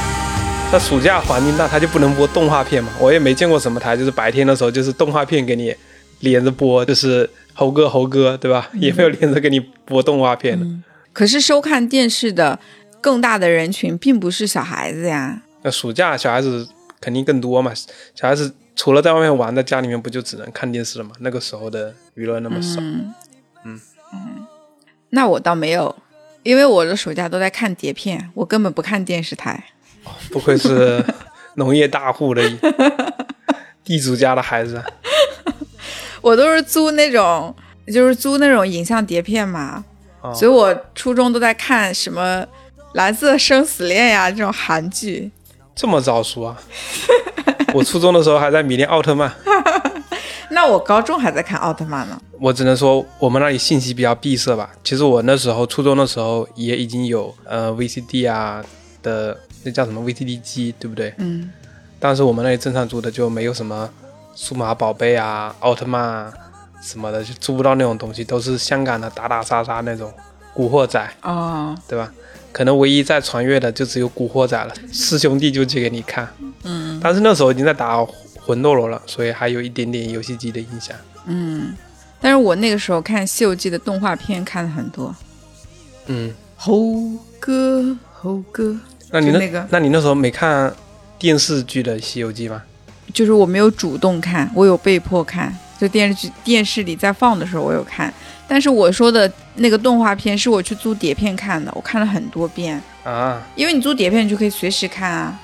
那暑假环境大，他就不能播动画片嘛？我也没见过什么台，就是白天的时候就是动画片给你连着播，就是猴哥猴哥，对吧？也没有连着给你播动画片的。
可是收看电视的更大的人群并不是小孩子呀。
那暑假小孩子肯定更多嘛，小孩子除了在外面玩，在家里面不就只能看电视了吗？那个时候的娱乐那么少，
嗯
嗯
嗯，那我倒没有，因为我的暑假都在看碟片，我根本不看电视台。
不愧是 农业大户的地主家的孩子。
我都是租那种，就是租那种影像碟片嘛，
哦
所以我初中都在看什么《蓝色生死恋》呀这种韩剧。
这么早熟啊！我初中的时候还在迷恋奥特曼。
那我高中还在看奥特曼呢。
我只能说我们那里信息比较闭塞吧。其实我那时候初中的时候也已经有呃 VCD 啊的那叫什么 VCD 机，对不对？
嗯，
但是我们那里正常租的就没有什么数码宝贝啊、奥特曼啊什么的，就租不到那种东西，都是香港的打打杀杀那种古惑仔，
哦，
对吧？可能唯一在传阅的就只有古惑仔了，师兄弟就借给你看。
嗯
但是那时候已经在打魂斗罗了，所以还有一点点游戏机的印象。
嗯，但是我那个时候看《西游记》的动画片看了很多，
嗯，
猴哥猴哥，
那你那
那个
那你那时候没看电视剧的《西游记》吗？
就是我没有主动看，我有被迫看，就电视剧电视里在放的时候我有看，但是我说的那个动画片是我去租碟片看的，我看了很多遍，
啊，
因为你租碟片你就可以随时看啊。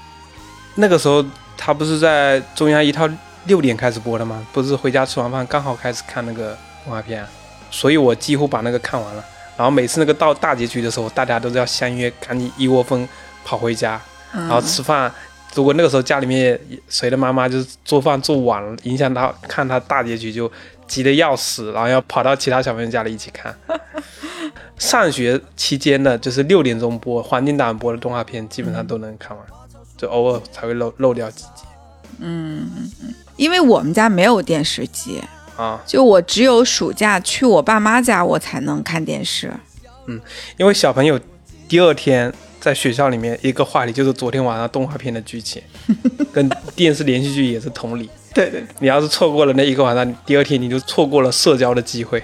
那个时候他不是在中央一套六点开始播的吗？不是回家吃完饭刚好开始看那个动画片啊、所以我几乎把那个看完了。然后每次那个到大结局的时候，大家都是要相约，赶紧一窝蜂跑回家，
嗯、
然后吃饭。如果那个时候家里面谁的妈妈就是做饭做晚了，影响到看他大结局，就急得要死，然后要跑到其他小朋友家里一起看。上学期间的，就是六点钟播黄金档播的动画片，基本上都能看完，就偶尔才会漏漏掉几集嗯
因为我们家没有电视机，
啊。
就我只有暑假去我爸妈家我才能看电视。
嗯因为小朋友第二天在学校里面一个话题就是昨天晚上动画片的剧情，跟电视连续剧也是同理。
对对，
你要是错过了那一个晚上，第二天你就错过了社交的机会。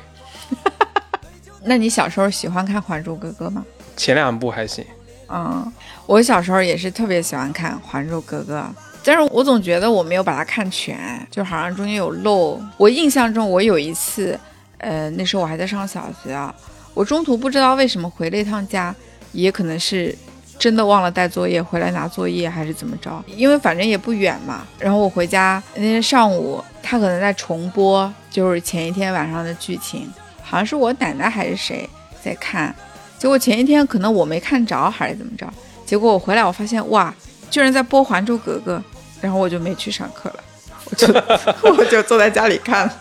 那你小时候喜欢看《还珠格格》吗？
前两部还行，
嗯，我小时候也是特别喜欢看《还珠格格》，但是我总觉得我没有把它看全，就好像中间有漏。我印象中，我有一次，呃，那时候我还在上小学啊，我中途不知道为什么回了一趟家，也可能是真的忘了带作业，回来拿作业还是怎么着，因为反正也不远嘛。然后我回家那天上午，他可能在重播，就是前一天晚上的剧情，好像是我奶奶还是谁在看。结果前一天可能我没看着还是怎么着，结果我回来我发现哇，居然在播《还珠格格》，然后我就没去上课了，我就 我就坐在家里看了。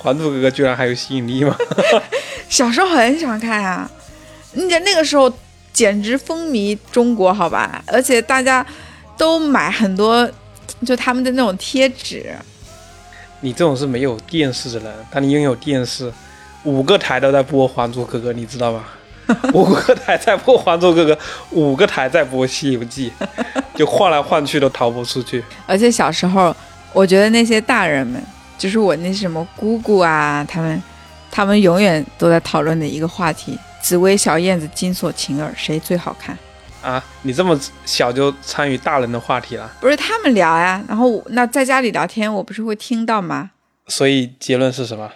《还珠格格》居然还有吸引力吗？
小时候很喜欢看啊、你在那个时候简直风靡中国，好吧？而且大家都买很多，就他们的那种贴纸，
你这种是没有电视的人，当你拥有电视，五个台都在播《还珠格格》，你知道吗？五个台在播《还珠格格》，五个台在播《西游记》，就换来换去都逃不出去。
而且小时候，我觉得那些大人们，就是我那什么姑姑啊，他们，他们永远都在讨论的一个话题，紫薇、小燕子、金锁、晴儿，谁最好看？
啊，你这么小就参与大人的话题了，
不是他们聊呀，然后那在家里聊天，我不是会听到吗？
所以结论是什么？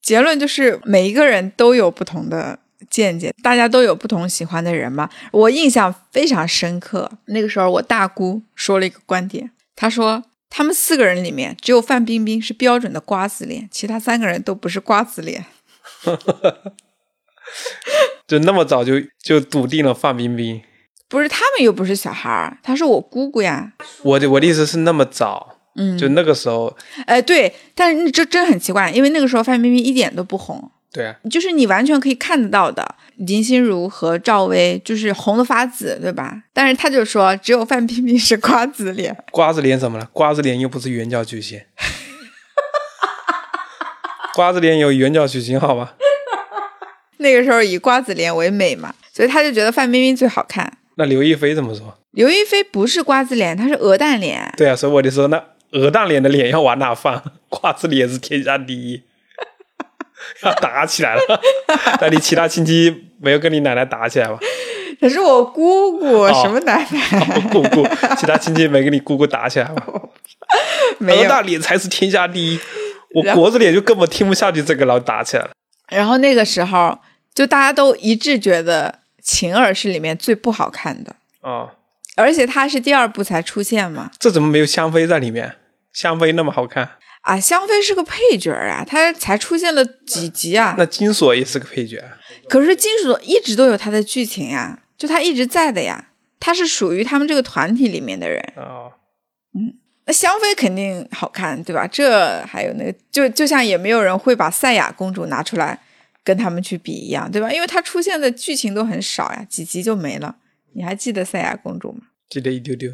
结论就是每一个人都有不同的见解，大家都有不同喜欢的人嘛。我印象非常深刻，那个时候我大姑说了一个观点，她说他们四个人里面只有范冰冰是标准的瓜子脸，其他三个人都不是瓜子脸。
就那么早就就笃定了范冰冰？
不是他们又不是小孩儿，她是我姑姑呀。
我的我的意思是那么早，
嗯，
就那个时候，
哎对，但是这真很奇怪，因为那个时候范冰冰一点都不红，
对啊，
就是你完全可以看得到的，林心如和赵薇就是红的发紫，对吧？但是他就说只有范冰冰是瓜子脸，
瓜子脸怎么了？瓜子脸又不是圆角曲线，瓜子脸有圆角曲线好吧？
那个时候以瓜子脸为美嘛，所以他就觉得范冰冰最好看。
那刘亦菲怎么说？
刘亦菲不是瓜子脸，她是鹅蛋脸。
对啊，所以我就说，那鹅蛋脸的脸要往哪放？瓜子脸是天下第一，要 打起来了。那你其他亲戚没有跟你奶奶打起来吧？
可是我姑姑、
哦
什么奶奶、
姑姑，其他亲戚没跟你姑姑打起来吧？
没有。
鹅蛋脸才是天下第一。我国字脸就根本听不下去这个，然后打起来了。
然后那个时候就大家都一致觉得晴儿是里面最不好看的，
哦，
而且她是第二部才出现嘛。
这怎么没有香妃在里面？香妃那么好看，
啊，香妃是个配角啊，她才出现了几集啊。
那金锁也是个配角。
可是金锁一直都有她的剧情呀，就她一直在的呀，她是属于他们这个团体里面的人。
哦，嗯
那香妃肯定好看，对吧？这还有那个，就就像也没有人会把赛亚公主拿出来跟他们去比一样，对吧？因为她出现的剧情都很少呀，几集就没了。你还记得赛亚公主吗？
记得一丢丢。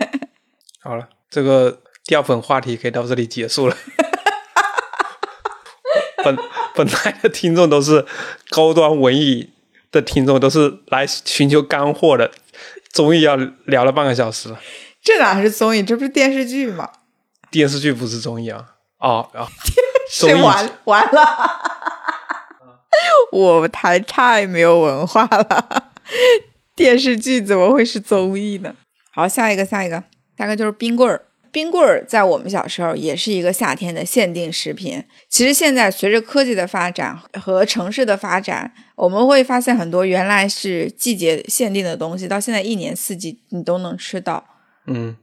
好了，这个掉粉话题可以到这里结束了。本本来的听众都是高端文艺的听众，都是来寻求干货的，综艺要聊了半个小时了。
这哪是综艺，这不是电视剧吗？
电视剧不是综艺啊？哦啊，
是
综艺
完完了，我台太没有文化了。电视剧怎么会是综艺呢？好，下一个，下一个，下一个就是冰棍儿。冰棍儿在我们小时候也是一个夏天的限定食品。其实现在随着科技的发展和城市的发展，我们会发现很多原来是季节限定的东西，到现在一年四季你都能吃到。
嗯，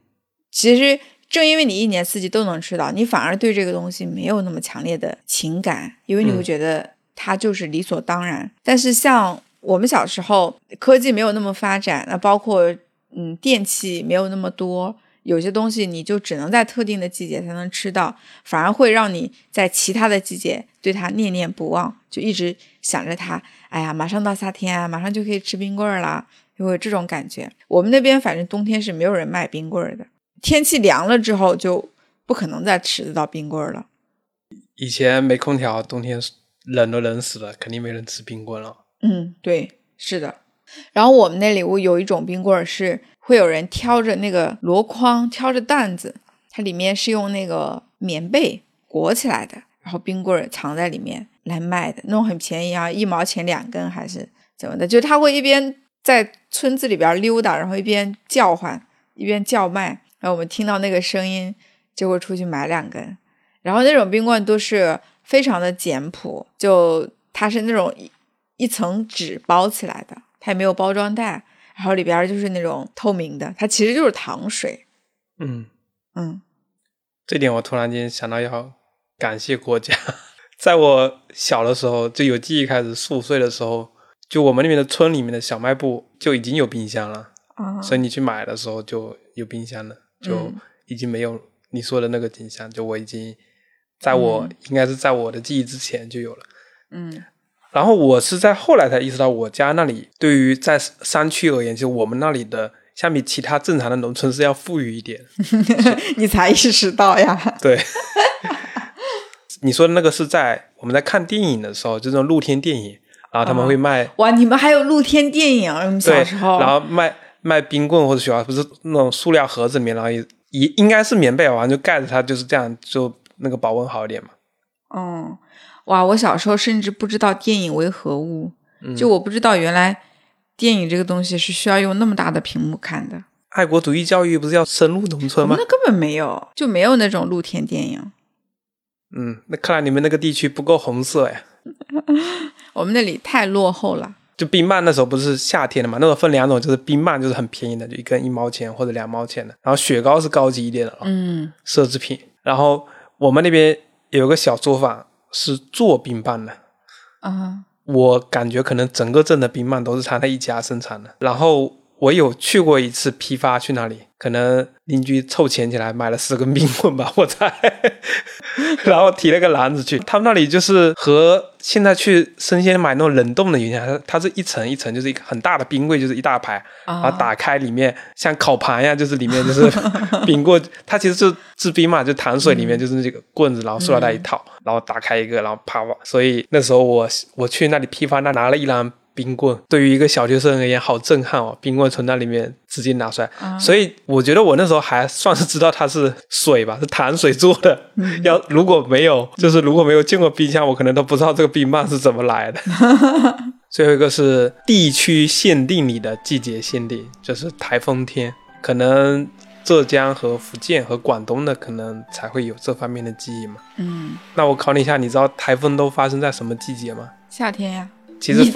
其实正因为你一年四季都能吃到，你反而对这个东西没有那么强烈的情感，因为你会
嗯
觉得它就是理所当然。但是像我们小时候，科技没有那么发展，那包括嗯电器没有那么多，有些东西你就只能在特定的季节才能吃到，反而会让你在其他的季节对它念念不忘，就一直想着它。哎呀，马上到夏天啊，马上就可以吃冰棍儿啦，就会有这种感觉。我们那边反正冬天是没有人卖冰棍儿的，天气凉了之后就不可能再吃得到冰棍儿了。
以前没空调，冬天冷都冷死了，肯定没人吃冰棍了。
嗯，对，是的。然后我们那里我有一种冰棍儿是会有人挑着那个箩筐，挑着担子，它里面是用那个棉被裹起来的，然后冰棍藏在里面来卖的，那种很便宜啊，一毛钱两根还是怎么的？就他会一边在村子里边溜达，然后一边叫唤，一边叫卖，然后我们听到那个声音就会出去买两根。然后那种冰棍都是非常的简朴，就它是那种一一层纸包起来的，它也没有包装袋，然后里边就是那种透明的，它其实就是糖水。
嗯，
嗯
这点我突然间想到要感谢国家。在我小的时候，就有记忆开始四五岁的时候，就我们那边的村里面的小卖部就已经有冰箱了，
啊，
所以你去买的时候就有冰箱了，就
嗯
已经没有你说的那个景象，就我已经在我、应该是在我的记忆之前就有了。
嗯
然后我是在后来才意识到，我家那里对于在山区而言，就我们那里的相比其他正常的农村是要富裕一点。
你才意识到呀？
对，你说的那个是在我们在看电影的时候，就这种露天电影，然后他们会卖、
哇，你们还有露天电影？我们
对
小时候，
然后卖卖冰棍或者雪花，不是那种塑料盒子里面，然后也也应该是棉被吧，完就盖着它，就是这样，就那个保温好一点嘛。
嗯，哇，我小时候甚至不知道电影为何物，就我不知道原来电影这个东西是需要用那么大的屏幕看的。
爱国主义教育不是要深入农村吗？
那根本没有，就没有那种露天电影。
嗯，那看来你们那个地区不够红色呀。
我们那里太落后了。
就冰棒那时候不是夏天的嘛？那时候分两种，就是冰棒就是很便宜的，就一根一毛钱或者两毛钱的。然后雪糕是高级一点的
嗯，
奢侈品。然后我们那边有个小作坊是做冰棒的。
啊，
我感觉可能整个镇的冰棒都是他那一家生产的。然后我有去过一次批发，去那里。可能邻居凑钱起来买了十根冰棍吧，我猜，然后提了个篮子去。他们那里就是和现在去生鲜买那种冷冻的一样，它它是一层一层，就是一个很大的冰柜，就是一大排，然后打开里面像烤盘一样，就是里面就是 冰棍。它其实是制冰嘛，就糖水里面就是那个棍子，然后塑料袋一套，然后打开一个，然后啪。所以那时候我我去那里批发，那拿了一篮。冰棍对于一个小学生而言好震撼哦！冰棍从那里面直接拿出来，所以我觉得我那时候还算是知道它是水吧，是糖水做的。要如果没有，就是如果没有见过冰箱，我可能都不知道这个冰棒是怎么来的。最后一个是地区限定里的季节限定，就是台风天，可能浙江和福建和广东的可能才会有这方面的记忆嘛。
嗯，
那我考你一下，你知道台风都发生在什么季节吗？
夏天呀。
其实。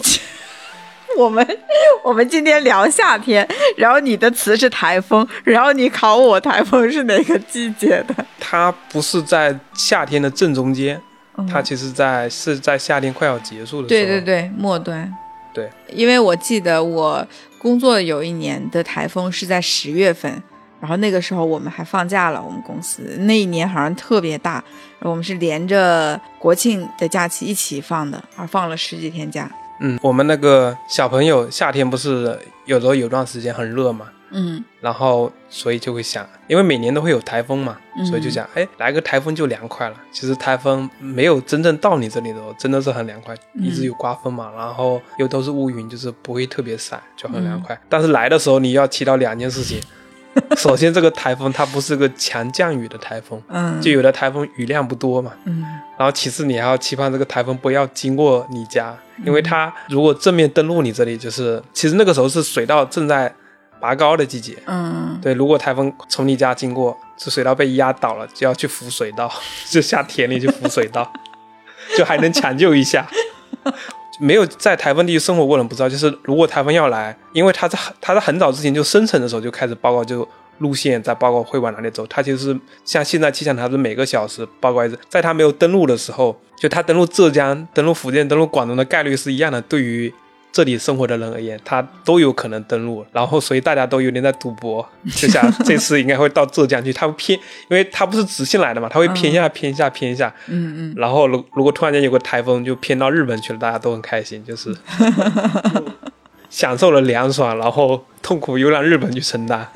我们 我们今天聊夏天，然后你的词是台风，然后你考我台风是哪个季节的？
它不是在夏天的正中间，它其实在是在夏天快要结束的
时候。对对对，末端。
对，
因为我记得我工作有一年的台风是在十月份，然后那个时候我们还放假了，我们公司那一年好像特别大，我们是连着国庆的假期一起放的，而放了十几天假。
嗯，我们那个小朋友夏天不是有时候有段时间很热嘛，
嗯，
然后所以就会想，因为每年都会有台风嘛，所以就想，哎，来个台风就凉快了。其实台风没有真正到你这里的时候，真的是很凉快，一直有刮风嘛，然后又都是乌云，就是不会特别晒，就很凉快。但是来的时候你要提到两件事情。首先，这个台风它不是个强降雨的台风，
嗯，
就有的台风雨量不多嘛，
嗯，
然后其次你还要期盼这个台风不要经过你家，因为它如果正面登陆你这里，就是其实那个时候是水稻正在拔高的季节，
嗯，
对，如果台风从你家经过，这水稻被压倒了，就要去扶水稻，就下田里去扶水稻，就还能抢救一下。没有在台风地区生活过的人不知道，就是如果台风要来，因为他在他在很早之前就生成的时候就开始报告，就路线在报告会往哪里走。它其实像现在气象台是每个小时报告一次，在它没有登陆的时候，就它登陆浙江、登陆福建、登陆广东的概率是一样的。对于这里生活的人而言，他都有可能登陆，然后所以大家都有点在赌博，就像这次应该会到浙江去，他会偏，因为他不是直线来的嘛，他会偏下偏下偏下，
嗯嗯，
然后如如果突然间有个台风就偏到日本去了，大家都很开心，就是享受了凉爽，然后痛苦又让日本去承担，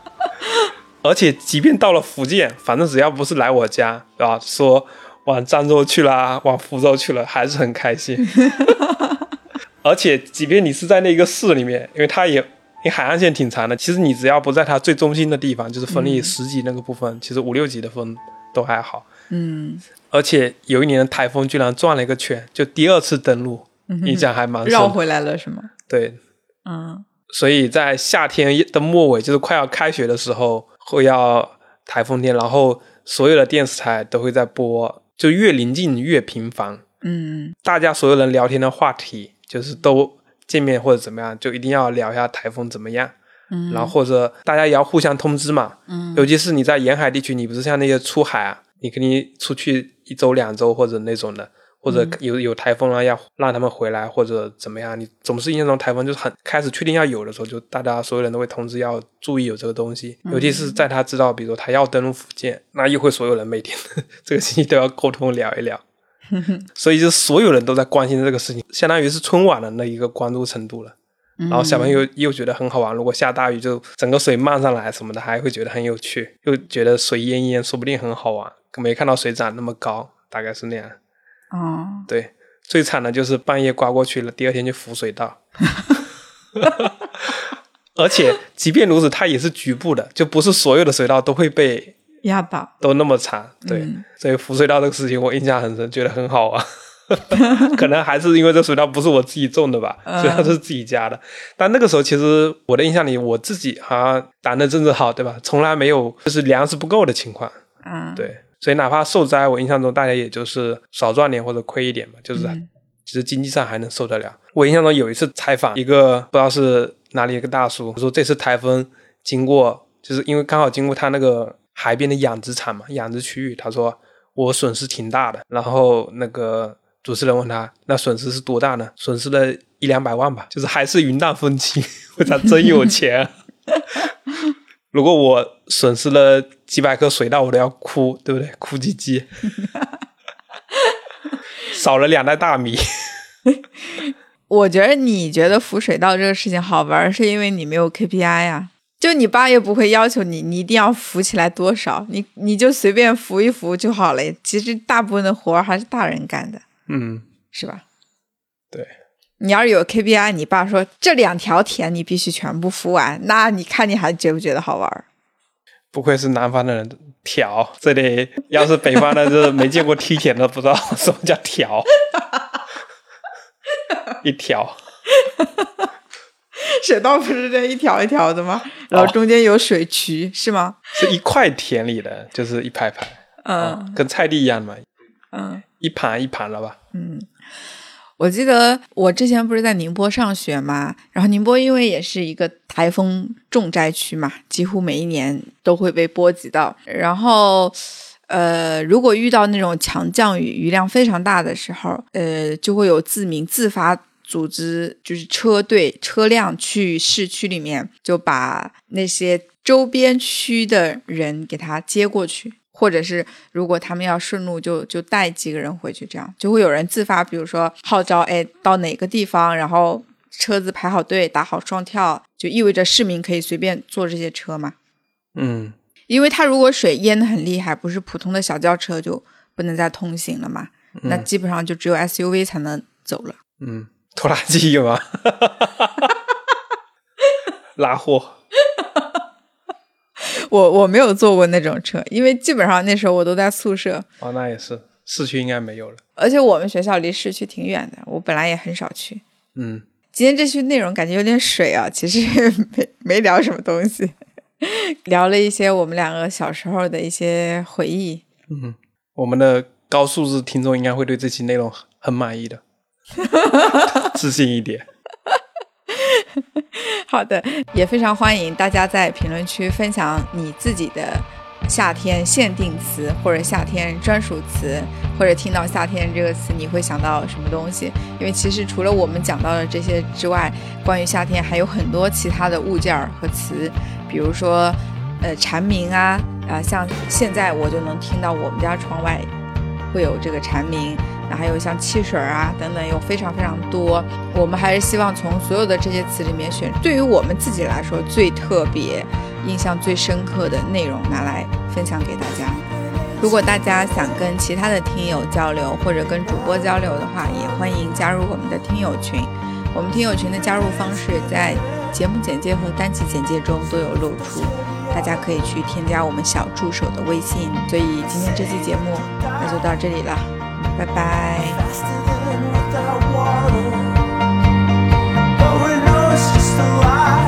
而且即便到了福建，反正只要不是来我家，对吧？说往漳州去了，往福州去了，还是很开心。而且，即便你是在那个市里面，因为它也，你海岸线挺长的，其实你只要不在它最中心的地方，就是风力十级那个部分，其实五六级的风都还好。
嗯。
而且有一年的台风居然转了一个圈，就第二次登陆，印象还蛮深。
绕回来了是吗？
对。
嗯。
所以在夏天的末尾，就是快要开学的时候，会要台风天，然后所有的电视台都会在播，就越临近越频繁。
嗯。
大家所有人聊天的话题。就是都见面或者怎么样，就一定要聊一下台风怎么样，
嗯，
然后或者大家也要互相通知嘛，
嗯，
尤其是你在沿海地区，你不是像那些出海啊，你肯定出去一周两周或者那种的，或者有有台风了要让他们回来或者怎么样，你总是印象中台风就是很开始确定要有的时候，就大家所有人都会通知要注意有这个东西，尤其是在他知道，比如说他要登陆福建，那又会所有人每天 这个星期都要沟通聊一聊。所以就所有人都在关心这个事情，相当于是春晚的那一个关注程度了。然后小朋友又觉得很好玩，如果下大雨就整个水漫上来什么的，还会觉得很有趣，又觉得水淹淹说不定很好玩。没看到水涨那么高，大概是那样。
哦，
对，最惨的就是半夜刮过去了，第二天就浮水稻。而且即便如此，它也是局部的，就不是所有的水道都会被。都那么惨，对，所以浮水稻这个事情我印象很深，觉得很好玩。可能还是因为这水稻不是我自己种的吧，水稻是自己家的。但那个时候其实我的印象里，我自己好像胆子真的好，对吧？从来没有就是粮食不够的情况。
嗯，
对，所以哪怕受灾，我印象中大家也就是少赚点或者亏一点嘛，就是其实经济上还能受得了。我印象中有一次采访一个不知道是哪里一个大叔，说这次台风经过，就是因为刚好经过他那个海边的养殖场嘛，养殖区域，他说我损失挺大的。然后那个主持人问他，那损失是多大呢？损失了一两百万吧，就是还是云淡风轻，我操，真有钱。如果我损失了几百颗水稻，我都要哭，对不对？哭唧唧。少了两袋大米。
我觉得你觉得浮水稻这个事情好玩，是因为你没有 KPI 呀。就你爸也不会要求你，你一定要扶起来多少，你你就随便扶一扶就好了。其实大部分的活还是大人干的，
嗯，
是吧？
对。
你要是有 KPI，你爸说这两条田你必须全部扶完，那你看你还觉不觉得好玩？
不愧是南方的人，条这里要是北方的，就是没见过梯田的，不知道什么叫条，一条，
水稻不是这一条一条的吗？然后中间有水渠是吗？
是一块田里的，就是一排排，嗯，跟菜地一样嘛，
嗯，
一盘一盘了吧，
嗯。我记得我之前不是在宁波上学嘛，然后宁波因为也是一个台风重灾区嘛，几乎每一年都会被波及到。然后，呃，如果遇到那种强降雨，雨量非常大的时候，呃，就会有自民自发组织，就是车队车辆去市区里面，就把那些周边区的人给他接过去。或者是如果他们要顺路，就就带几个人回去，这样就会有人自发，比如说号召，哎，到哪个地方，然后车子排好队，打好双跳，就意味着市民可以随便坐这些车嘛。
嗯，
因为他如果水淹的很厉害，不是普通的小轿车就不能再通行了嘛，那基本上就只有 SUV 才能走了。
嗯，拖拉机有吗？拉货。
我我没有坐过那种车，因为基本上那时候我都在宿舍。
哦，那也是，市区应该没有了。
而且我们学校离市区挺远的，我本来也很少去。
嗯，
今天这期内容感觉有点水啊，其实 没没聊什么东西，聊了一些我们两个小时候的一些回忆。
嗯，我们的高素质听众应该会对这期内容很满意的，自信一点。
好的，也非常欢迎大家在评论区分享你自己的夏天限定词或者夏天专属词，或者听到夏天这个词你会想到什么东西？因为其实除了我们讲到的这些之外，关于夏天还有很多其他的物件和词，比如说呃蝉鸣啊啊，像现在我就能听到我们家窗外会有这个蝉鸣。那还有像汽水啊等等，有非常非常多。我们还是希望从所有的这些词里面选，对于我们自己来说最特别、印象最深刻的内容拿来分享给大家。如果大家想跟其他的听友交流，或者跟主播交流的话，也欢迎加入我们的听友群。我们听友群的加入方式在节目简介和单集简介中都有露出，大家可以去添加我们小助手的微信。所以今天这期节目那就到这里了。拜拜。We know is just a lie